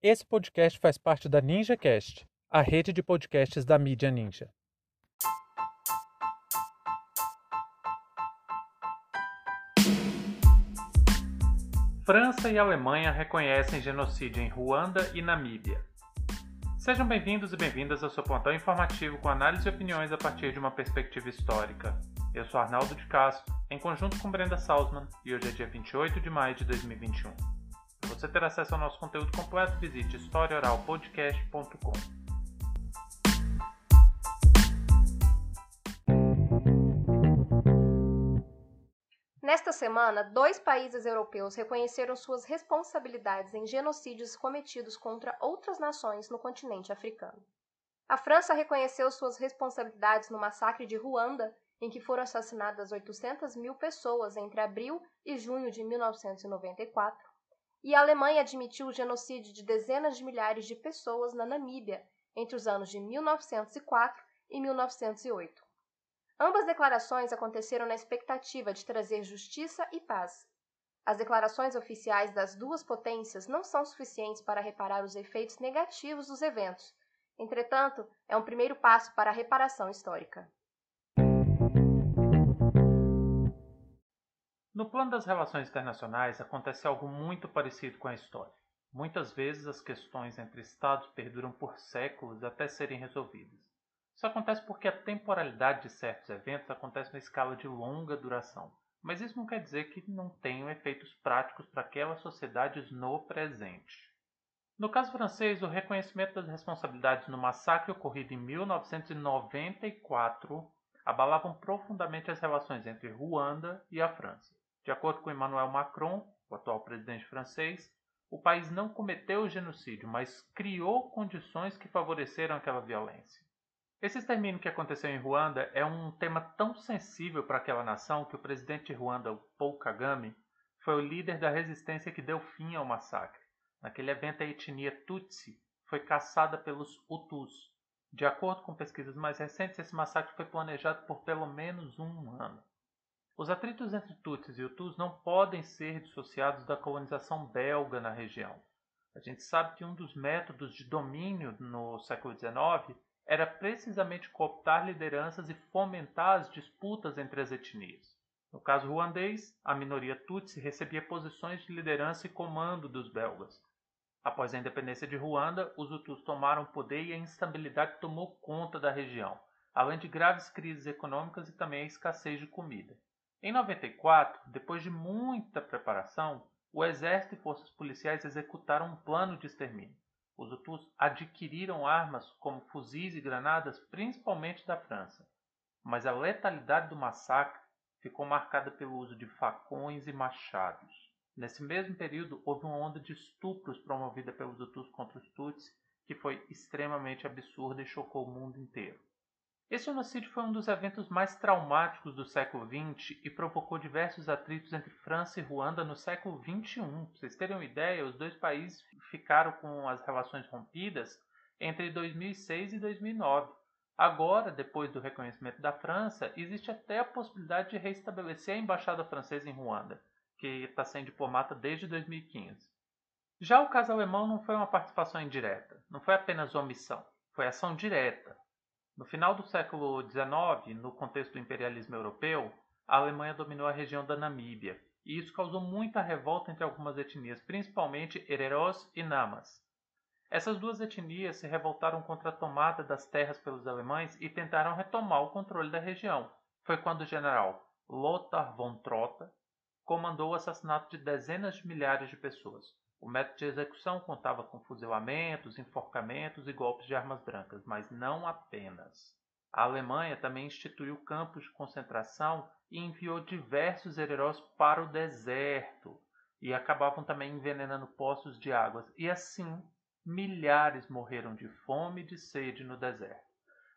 Esse podcast faz parte da NinjaCast, a rede de podcasts da mídia Ninja. França e Alemanha reconhecem genocídio em Ruanda e Namíbia. Sejam bem-vindos e bem-vindas ao seu plantão informativo com análise e opiniões a partir de uma perspectiva histórica. Eu sou Arnaldo de Castro, em conjunto com Brenda Salzman, e hoje é dia 28 de maio de 2021. Para você ter acesso ao nosso conteúdo completo, visite historiaoralpodcast.com. Nesta semana, dois países europeus reconheceram suas responsabilidades em genocídios cometidos contra outras nações no continente africano. A França reconheceu suas responsabilidades no massacre de Ruanda, em que foram assassinadas 800 mil pessoas entre abril e junho de 1994, e a Alemanha admitiu o genocídio de dezenas de milhares de pessoas na Namíbia entre os anos de 1904 e 1908. Ambas declarações aconteceram na expectativa de trazer justiça e paz. As declarações oficiais das duas potências não são suficientes para reparar os efeitos negativos dos eventos. Entretanto, é um primeiro passo para a reparação histórica. No plano das relações internacionais acontece algo muito parecido com a história. Muitas vezes as questões entre estados perduram por séculos até serem resolvidas. Isso acontece porque a temporalidade de certos eventos acontece na escala de longa duração, mas isso não quer dizer que não tenham efeitos práticos para aquelas sociedades no presente. No caso francês, o reconhecimento das responsabilidades no massacre ocorrido em 1994 abalavam profundamente as relações entre Ruanda e a França. De acordo com Emmanuel Macron, o atual presidente francês, o país não cometeu o genocídio, mas criou condições que favoreceram aquela violência. Esse extermínio que aconteceu em Ruanda é um tema tão sensível para aquela nação que o presidente de Ruanda, Paul Kagame, foi o líder da resistência que deu fim ao massacre. Naquele evento, a etnia Tutsi foi caçada pelos Hutus. De acordo com pesquisas mais recentes, esse massacre foi planejado por pelo menos um ano. Os atritos entre Tutsis e Hutus não podem ser dissociados da colonização belga na região. A gente sabe que um dos métodos de domínio no século XIX era precisamente cooptar lideranças e fomentar as disputas entre as etnias. No caso ruandês, a minoria Tutsi recebia posições de liderança e comando dos belgas. Após a independência de Ruanda, os Hutus tomaram poder e a instabilidade tomou conta da região, além de graves crises econômicas e também a escassez de comida. Em 94, depois de muita preparação, o exército e forças policiais executaram um plano de extermínio. Os Hutus adquiriram armas como fuzis e granadas, principalmente da França. Mas a letalidade do massacre ficou marcada pelo uso de facões e machados. Nesse mesmo período, houve uma onda de estupros promovida pelos Hutus contra os Tutsi, que foi extremamente absurda e chocou o mundo inteiro. Esse genocídio foi um dos eventos mais traumáticos do século XX e provocou diversos atritos entre França e Ruanda no século XXI. Para vocês terem uma ideia, os dois países ficaram com as relações rompidas entre 2006 e 2009. Agora, depois do reconhecimento da França, existe até a possibilidade de restabelecer a embaixada francesa em Ruanda, que está sem diplomata desde 2015. Já o caso alemão não foi uma participação indireta, não foi apenas omissão, foi ação direta. No final do século XIX, no contexto do imperialismo europeu, a Alemanha dominou a região da Namíbia, e isso causou muita revolta entre algumas etnias, principalmente Hereros e Namas. Essas duas etnias se revoltaram contra a tomada das terras pelos alemães e tentaram retomar o controle da região. Foi quando o general Lothar von Trotha comandou o assassinato de dezenas de milhares de pessoas. O método de execução contava com fuzilamentos, enforcamentos e golpes de armas brancas, mas não apenas. A Alemanha também instituiu campos de concentração e enviou diversos heróis para o deserto, e acabavam também envenenando poços de águas, e assim milhares morreram de fome e de sede no deserto.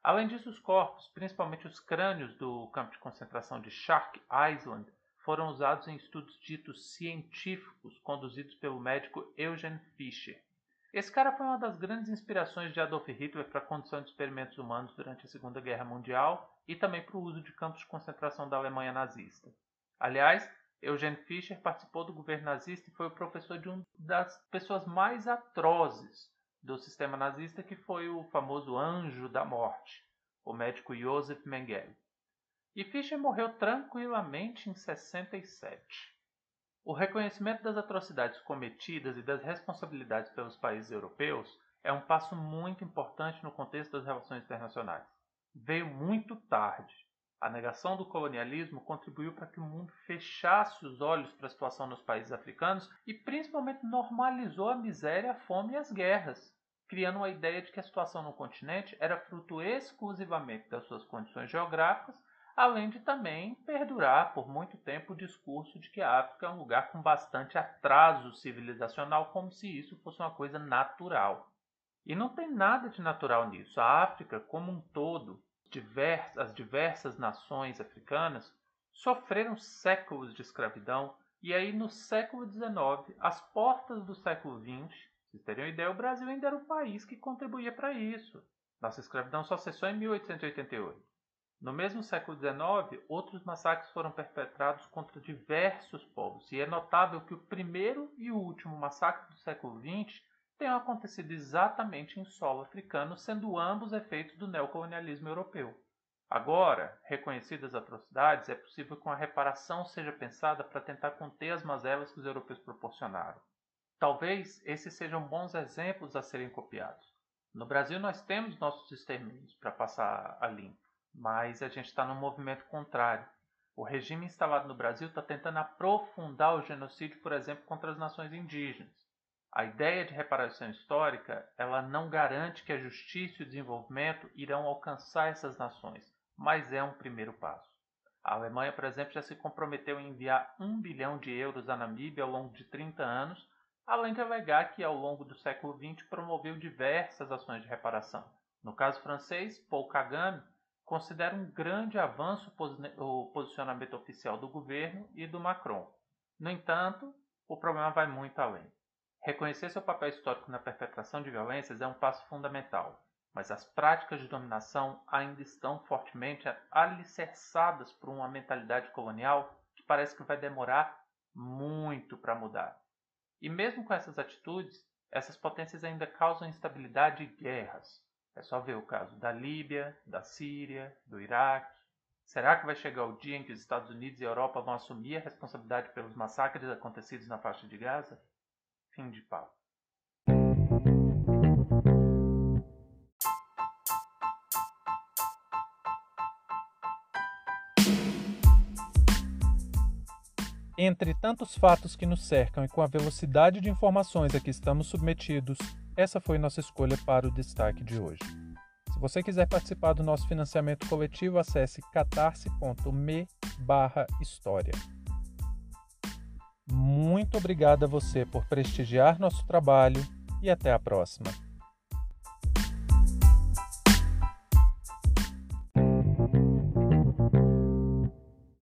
Além disso, os corpos, principalmente os crânios do campo de concentração de Shark Island, foram usados em estudos ditos científicos conduzidos pelo médico Eugen Fischer. Esse cara foi uma das grandes inspirações de Adolf Hitler para a condução de experimentos humanos durante a Segunda Guerra Mundial e também para o uso de campos de concentração da Alemanha nazista. Aliás, Eugene Fischer participou do governo nazista e foi o professor de uma das pessoas mais atrozes do sistema nazista, que foi o famoso Anjo da Morte, o médico Josef Mengele. E Fischer morreu tranquilamente em 67. O reconhecimento das atrocidades cometidas e das responsabilidades pelos países europeus é um passo muito importante no contexto das relações internacionais. Veio muito tarde. A negação do colonialismo contribuiu para que o mundo fechasse os olhos para a situação nos países africanos e principalmente normalizou a miséria, a fome e as guerras, criando uma ideia de que a situação no continente era fruto exclusivamente das suas condições geográficas além de também perdurar por muito tempo o discurso de que a África é um lugar com bastante atraso civilizacional, como se isso fosse uma coisa natural. E não tem nada de natural nisso. A África, como um todo, as diversas nações africanas, sofreram séculos de escravidão, e aí no século XIX, às portas do século XX, vocês terem uma ideia, o Brasil ainda era o país que contribuía para isso. Nossa escravidão só cessou em 1888. No mesmo século XIX, outros massacres foram perpetrados contra diversos povos, e é notável que o primeiro e o último massacre do século XX tenham acontecido exatamente em solo africano, sendo ambos efeitos do neocolonialismo europeu. Agora, reconhecidas atrocidades, é possível que uma reparação seja pensada para tentar conter as mazelas que os europeus proporcionaram. Talvez esses sejam bons exemplos a serem copiados. No Brasil, nós temos nossos extermínios para passar a limpo mas a gente está num movimento contrário. O regime instalado no Brasil está tentando aprofundar o genocídio, por exemplo, contra as nações indígenas. A ideia de reparação histórica ela não garante que a justiça e o desenvolvimento irão alcançar essas nações, mas é um primeiro passo. A Alemanha, por exemplo, já se comprometeu em enviar um bilhão de euros à Namíbia ao longo de 30 anos, além de alegar que ao longo do século XX promoveu diversas ações de reparação. No caso francês, Paul Kagame considera um grande avanço o posicionamento oficial do governo e do Macron. No entanto, o problema vai muito além. Reconhecer seu papel histórico na perpetração de violências é um passo fundamental, mas as práticas de dominação ainda estão fortemente alicerçadas por uma mentalidade colonial que parece que vai demorar muito para mudar. E mesmo com essas atitudes, essas potências ainda causam instabilidade e guerras. É só ver o caso da Líbia, da Síria, do Iraque. Será que vai chegar o dia em que os Estados Unidos e a Europa vão assumir a responsabilidade pelos massacres acontecidos na faixa de Gaza? Fim de papo. Entre tantos fatos que nos cercam e com a velocidade de informações a que estamos submetidos, essa foi nossa escolha para o destaque de hoje. Se você quiser participar do nosso financiamento coletivo, acesse catarse.me história. Muito obrigado a você por prestigiar nosso trabalho e até a próxima.